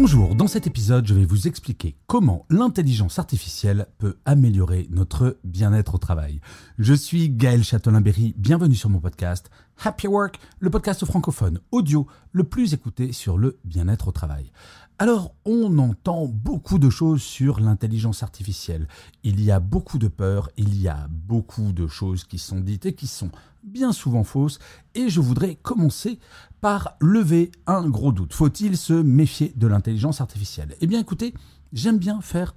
Bonjour, dans cet épisode, je vais vous expliquer comment l'intelligence artificielle peut améliorer notre bien-être au travail. Je suis Gaël Châtelain-Berry, bienvenue sur mon podcast Happy Work, le podcast francophone audio le plus écouté sur le bien-être au travail. Alors, on entend beaucoup de choses sur l'intelligence artificielle. Il y a beaucoup de peurs, il y a beaucoup de choses qui sont dites et qui sont bien souvent fausses. Et je voudrais commencer par lever un gros doute. Faut-il se méfier de l'intelligence artificielle? Eh bien, écoutez, j'aime bien faire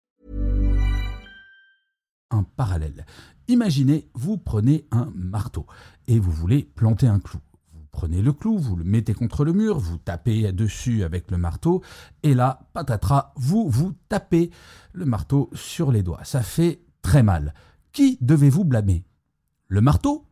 Parallèle. Imaginez, vous prenez un marteau et vous voulez planter un clou. Vous prenez le clou, vous le mettez contre le mur, vous tapez dessus avec le marteau, et là, patatras, vous vous tapez le marteau sur les doigts. Ça fait très mal. Qui devez-vous blâmer? Le marteau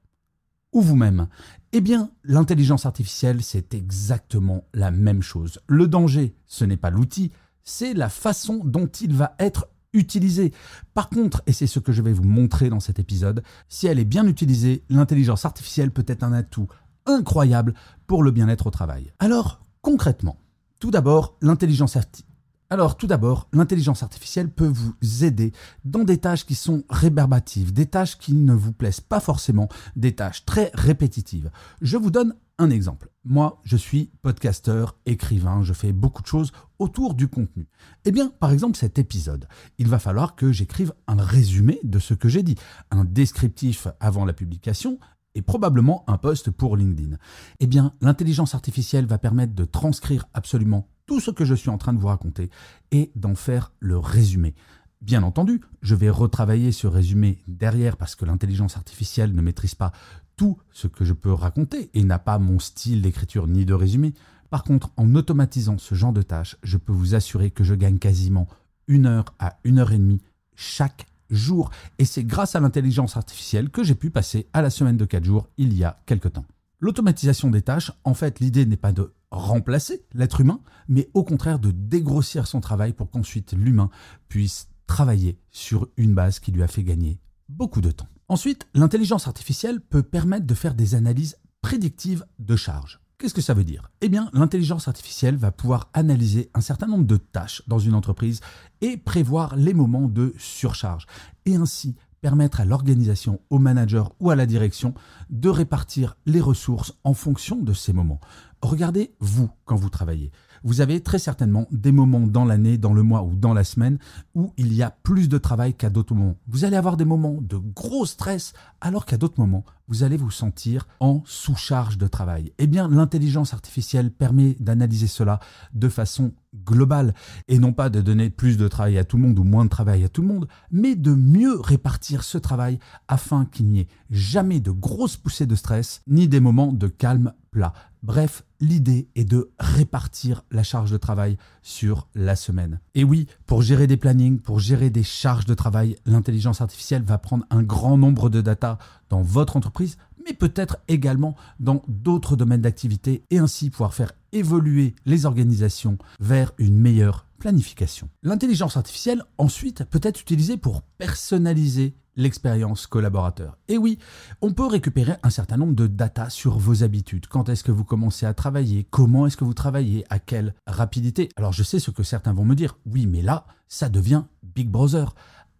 ou vous-même? Eh bien, l'intelligence artificielle, c'est exactement la même chose. Le danger, ce n'est pas l'outil, c'est la façon dont il va être utilisé. Par contre, et c'est ce que je vais vous montrer dans cet épisode, si elle est bien utilisée, l'intelligence artificielle peut être un atout incroyable pour le bien-être au travail. Alors, concrètement, tout d'abord, l'intelligence artificielle. Alors tout d'abord, l'intelligence artificielle peut vous aider dans des tâches qui sont rébarbatives, des tâches qui ne vous plaisent pas forcément, des tâches très répétitives. Je vous donne un exemple. Moi, je suis podcasteur, écrivain, je fais beaucoup de choses autour du contenu. Eh bien, par exemple, cet épisode, il va falloir que j'écrive un résumé de ce que j'ai dit, un descriptif avant la publication et probablement un post pour LinkedIn. Eh bien, l'intelligence artificielle va permettre de transcrire absolument tout ce que je suis en train de vous raconter et d'en faire le résumé. Bien entendu, je vais retravailler ce résumé derrière parce que l'intelligence artificielle ne maîtrise pas tout ce que je peux raconter et n'a pas mon style d'écriture ni de résumé. Par contre, en automatisant ce genre de tâches, je peux vous assurer que je gagne quasiment une heure à une heure et demie chaque jour. Et c'est grâce à l'intelligence artificielle que j'ai pu passer à la semaine de 4 jours il y a quelque temps. L'automatisation des tâches, en fait, l'idée n'est pas de remplacer l'être humain, mais au contraire de dégrossir son travail pour qu'ensuite l'humain puisse travailler sur une base qui lui a fait gagner beaucoup de temps. Ensuite, l'intelligence artificielle peut permettre de faire des analyses prédictives de charges. Qu'est-ce que ça veut dire? Eh bien, l'intelligence artificielle va pouvoir analyser un certain nombre de tâches dans une entreprise et prévoir les moments de surcharge, et ainsi permettre à l'organisation, au manager ou à la direction de répartir les ressources en fonction de ces moments. Regardez vous quand vous travaillez. Vous avez très certainement des moments dans l'année, dans le mois ou dans la semaine où il y a plus de travail qu'à d'autres moments. Vous allez avoir des moments de gros stress alors qu'à d'autres moments, vous allez vous sentir en sous-charge de travail. Eh bien, l'intelligence artificielle permet d'analyser cela de façon globale et non pas de donner plus de travail à tout le monde ou moins de travail à tout le monde, mais de mieux répartir ce travail afin qu'il n'y ait jamais de grosses poussées de stress ni des moments de calme plat. Bref, l'idée est de répartir la charge de travail sur la semaine. Et oui, pour gérer des plannings, pour gérer des charges de travail, l'intelligence artificielle va prendre un grand nombre de data dans votre entreprise, mais peut-être également dans d'autres domaines d'activité et ainsi pouvoir faire évoluer les organisations vers une meilleure planification. L'intelligence artificielle, ensuite, peut être utilisée pour personnaliser l'expérience collaborateur. Et oui, on peut récupérer un certain nombre de data sur vos habitudes. Quand est-ce que vous commencez à travailler? Comment est-ce que vous travaillez? À quelle rapidité? Alors je sais ce que certains vont me dire. Oui, mais là, ça devient Big Brother.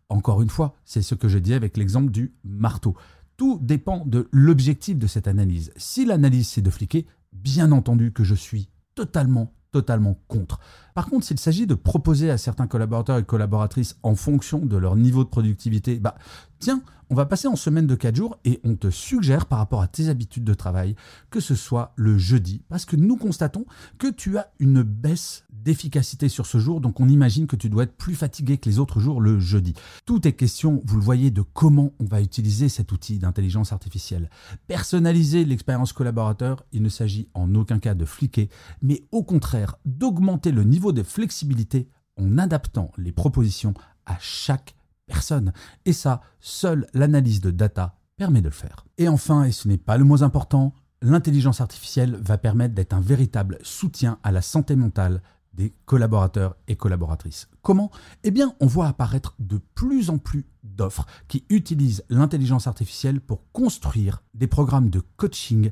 Encore une fois, c'est ce que je dis avec l'exemple du marteau. Tout dépend de l'objectif de cette analyse. Si l'analyse c'est de fliquer, bien entendu que je suis totalement totalement contre. Par contre, s'il s'agit de proposer à certains collaborateurs et collaboratrices en fonction de leur niveau de productivité, bah, Tiens, on va passer en semaine de 4 jours et on te suggère par rapport à tes habitudes de travail que ce soit le jeudi parce que nous constatons que tu as une baisse d'efficacité sur ce jour donc on imagine que tu dois être plus fatigué que les autres jours le jeudi. Tout est question, vous le voyez, de comment on va utiliser cet outil d'intelligence artificielle. Personnaliser l'expérience collaborateur, il ne s'agit en aucun cas de fliquer, mais au contraire d'augmenter le niveau de flexibilité en adaptant les propositions à chaque personne. Et ça, seule l'analyse de data permet de le faire. Et enfin, et ce n'est pas le moins important, l'intelligence artificielle va permettre d'être un véritable soutien à la santé mentale des collaborateurs et collaboratrices. Comment? Eh bien, on voit apparaître de plus en plus d'offres qui utilisent l'intelligence artificielle pour construire des programmes de coaching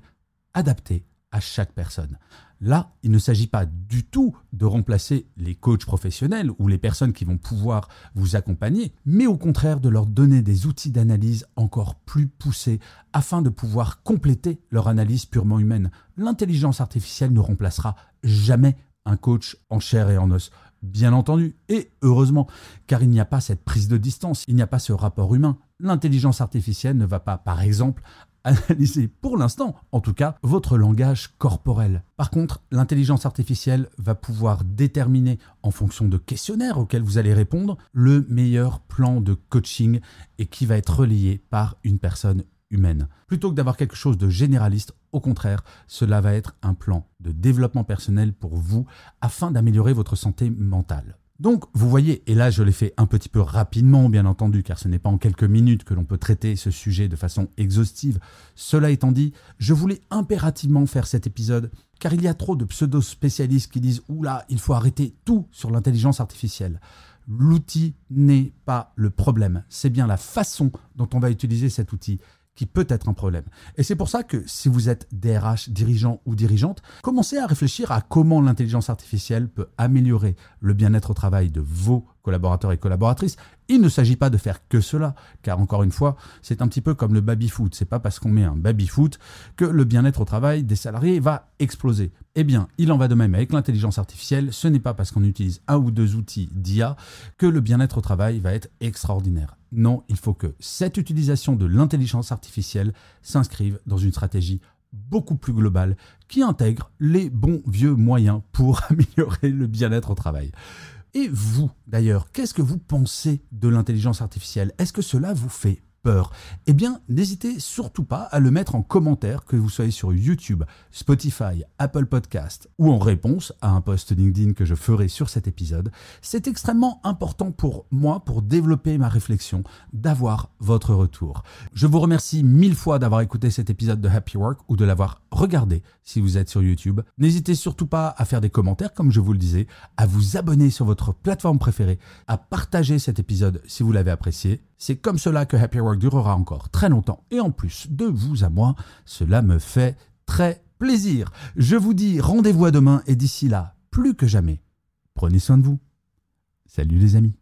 adaptés à chaque personne. Là, il ne s'agit pas du tout de remplacer les coachs professionnels ou les personnes qui vont pouvoir vous accompagner, mais au contraire de leur donner des outils d'analyse encore plus poussés afin de pouvoir compléter leur analyse purement humaine. L'intelligence artificielle ne remplacera jamais un coach en chair et en os. Bien entendu, et heureusement, car il n'y a pas cette prise de distance, il n'y a pas ce rapport humain. L'intelligence artificielle ne va pas, par exemple, analyser pour l'instant, en tout cas, votre langage corporel. Par contre, l'intelligence artificielle va pouvoir déterminer, en fonction de questionnaires auxquels vous allez répondre, le meilleur plan de coaching et qui va être relayé par une personne humaine. Plutôt que d'avoir quelque chose de généraliste, au contraire, cela va être un plan de développement personnel pour vous afin d'améliorer votre santé mentale. Donc, vous voyez, et là je l'ai fait un petit peu rapidement, bien entendu, car ce n'est pas en quelques minutes que l'on peut traiter ce sujet de façon exhaustive. Cela étant dit, je voulais impérativement faire cet épisode, car il y a trop de pseudo-spécialistes qui disent Oula, il faut arrêter tout sur l'intelligence artificielle. L'outil n'est pas le problème, c'est bien la façon dont on va utiliser cet outil qui peut être un problème. Et c'est pour ça que si vous êtes DRH, dirigeant ou dirigeante, commencez à réfléchir à comment l'intelligence artificielle peut améliorer le bien-être au travail de vos collaborateurs et collaboratrices. Il ne s'agit pas de faire que cela, car encore une fois, c'est un petit peu comme le baby-foot. C'est pas parce qu'on met un baby-foot que le bien-être au travail des salariés va exploser. Eh bien, il en va de même avec l'intelligence artificielle. Ce n'est pas parce qu'on utilise un ou deux outils d'IA que le bien-être au travail va être extraordinaire. Non, il faut que cette utilisation de l'intelligence artificielle s'inscrive dans une stratégie beaucoup plus globale qui intègre les bons vieux moyens pour améliorer le bien-être au travail. Et vous, d'ailleurs, qu'est-ce que vous pensez de l'intelligence artificielle? Est-ce que cela vous fait Eh bien, n'hésitez surtout pas à le mettre en commentaire, que vous soyez sur YouTube, Spotify, Apple Podcast ou en réponse à un post LinkedIn que je ferai sur cet épisode. C'est extrêmement important pour moi, pour développer ma réflexion, d'avoir votre retour. Je vous remercie mille fois d'avoir écouté cet épisode de Happy Work ou de l'avoir regardé si vous êtes sur YouTube. N'hésitez surtout pas à faire des commentaires, comme je vous le disais, à vous abonner sur votre plateforme préférée, à partager cet épisode si vous l'avez apprécié. C'est comme cela que Happy Work durera encore très longtemps. Et en plus de vous à moi, cela me fait très plaisir. Je vous dis rendez-vous à demain et d'ici là, plus que jamais, prenez soin de vous. Salut les amis.